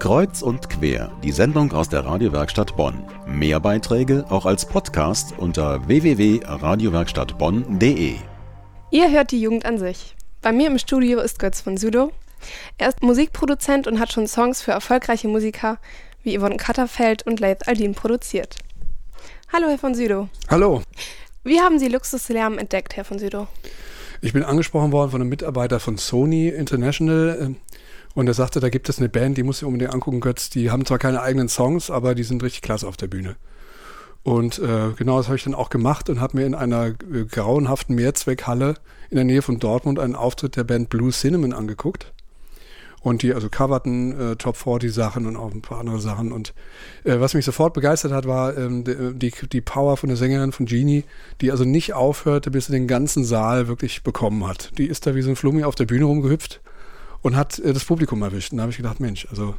Kreuz und quer, die Sendung aus der Radiowerkstatt Bonn. Mehr Beiträge auch als Podcast unter www.radiowerkstattbonn.de. Ihr hört die Jugend an sich. Bei mir im Studio ist Götz von Südow. Er ist Musikproduzent und hat schon Songs für erfolgreiche Musiker wie Yvonne Katterfeld und Leith Aldin produziert. Hallo, Herr von Südow. Hallo. Wie haben Sie Luxuslärm entdeckt, Herr von Südow? Ich bin angesprochen worden von einem Mitarbeiter von Sony International. Und er sagte, da gibt es eine Band, die muss ich unbedingt angucken, Götz. Die haben zwar keine eigenen Songs, aber die sind richtig klasse auf der Bühne. Und äh, genau das habe ich dann auch gemacht und habe mir in einer äh, grauenhaften Mehrzweckhalle in der Nähe von Dortmund einen Auftritt der Band Blue Cinnamon angeguckt. Und die also coverten äh, Top 40 Sachen und auch ein paar andere Sachen. Und äh, was mich sofort begeistert hat, war ähm, die, die Power von der Sängerin von Genie, die also nicht aufhörte, bis sie den ganzen Saal wirklich bekommen hat. Die ist da wie so ein Flummi auf der Bühne rumgehüpft und hat äh, das Publikum erwischt. Und da habe ich gedacht, Mensch, also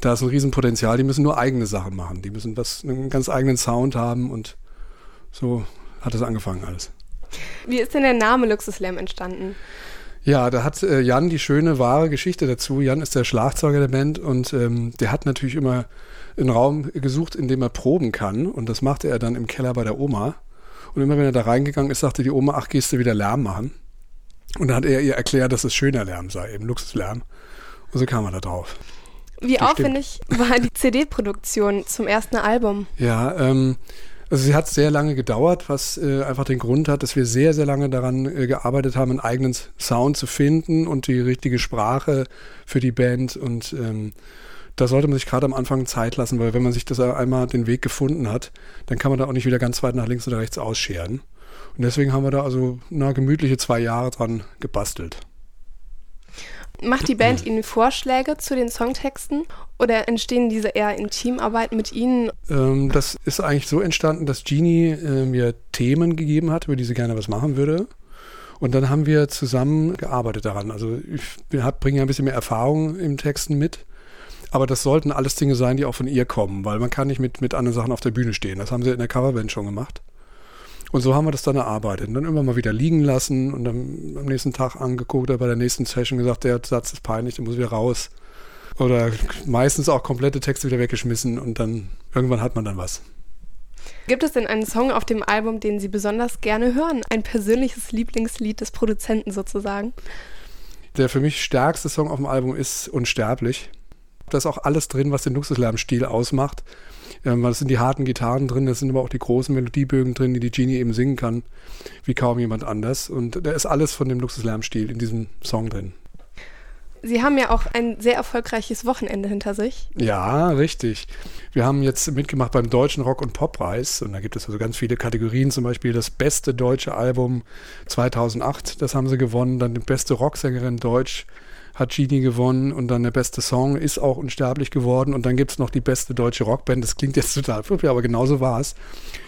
da ist ein Riesenpotenzial. Die müssen nur eigene Sachen machen. Die müssen was, einen ganz eigenen Sound haben und so hat es angefangen alles. Wie ist denn der Name Luxuslam entstanden? Ja, da hat äh, Jan die schöne, wahre Geschichte dazu. Jan ist der Schlagzeuger der Band und ähm, der hat natürlich immer einen Raum gesucht, in dem er proben kann. Und das machte er dann im Keller bei der Oma. Und immer wenn er da reingegangen ist, sagte die Oma, ach, gehst du wieder Lärm machen? Und dann hat er ihr erklärt, dass es schöner Lärm sei, eben Luxuslärm. Und so kam er da drauf. Wie Bestimmt. aufwendig war die CD-Produktion zum ersten Album? Ja, ähm, also sie hat sehr lange gedauert, was äh, einfach den Grund hat, dass wir sehr, sehr lange daran äh, gearbeitet haben, einen eigenen Sound zu finden und die richtige Sprache für die Band. Und ähm, da sollte man sich gerade am Anfang Zeit lassen, weil wenn man sich das einmal den Weg gefunden hat, dann kann man da auch nicht wieder ganz weit nach links oder rechts ausscheren. Und deswegen haben wir da also na, gemütliche zwei Jahre dran gebastelt. Macht die Band Ihnen Vorschläge zu den Songtexten oder entstehen diese eher in Teamarbeit mit Ihnen? Ähm, das ist eigentlich so entstanden, dass Genie äh, mir Themen gegeben hat, über die sie gerne was machen würde. Und dann haben wir zusammen gearbeitet daran. Also ich bringe ja ein bisschen mehr Erfahrung im Texten mit. Aber das sollten alles Dinge sein, die auch von ihr kommen, weil man kann nicht mit, mit anderen Sachen auf der Bühne stehen. Das haben sie in der Coverband schon gemacht. Und so haben wir das dann erarbeitet. Und dann immer mal wieder liegen lassen und dann am nächsten Tag angeguckt oder bei der nächsten Session gesagt, der Satz ist peinlich, der muss wieder raus. Oder meistens auch komplette Texte wieder weggeschmissen und dann irgendwann hat man dann was. Gibt es denn einen Song auf dem Album, den Sie besonders gerne hören? Ein persönliches Lieblingslied des Produzenten sozusagen? Der für mich stärkste Song auf dem Album ist Unsterblich. Da ist auch alles drin, was den Luxuslärmstil ausmacht. Ähm, das sind die harten Gitarren drin, das sind aber auch die großen Melodiebögen drin, die die Genie eben singen kann, wie kaum jemand anders. Und da ist alles von dem Luxuslärmstil in diesem Song drin. Sie haben ja auch ein sehr erfolgreiches Wochenende hinter sich. Ja, richtig. Wir haben jetzt mitgemacht beim Deutschen Rock- und Poppreis und da gibt es also ganz viele Kategorien, zum Beispiel das beste deutsche Album 2008, das haben sie gewonnen, dann die beste Rocksängerin Deutsch hat Genie gewonnen und dann der beste Song ist auch unsterblich geworden und dann gibt es noch die beste deutsche Rockband, das klingt jetzt total fluffig, aber genauso war es.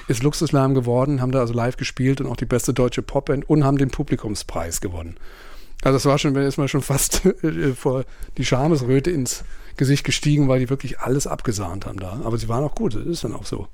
Ist Luxuslärm geworden, haben da also live gespielt und auch die beste deutsche Popband und haben den Publikumspreis gewonnen. Also das war schon, ist mal schon fast äh, vor die Schamesröte ins Gesicht gestiegen, weil die wirklich alles abgesahnt haben da. Aber sie waren auch gut, das ist dann auch so.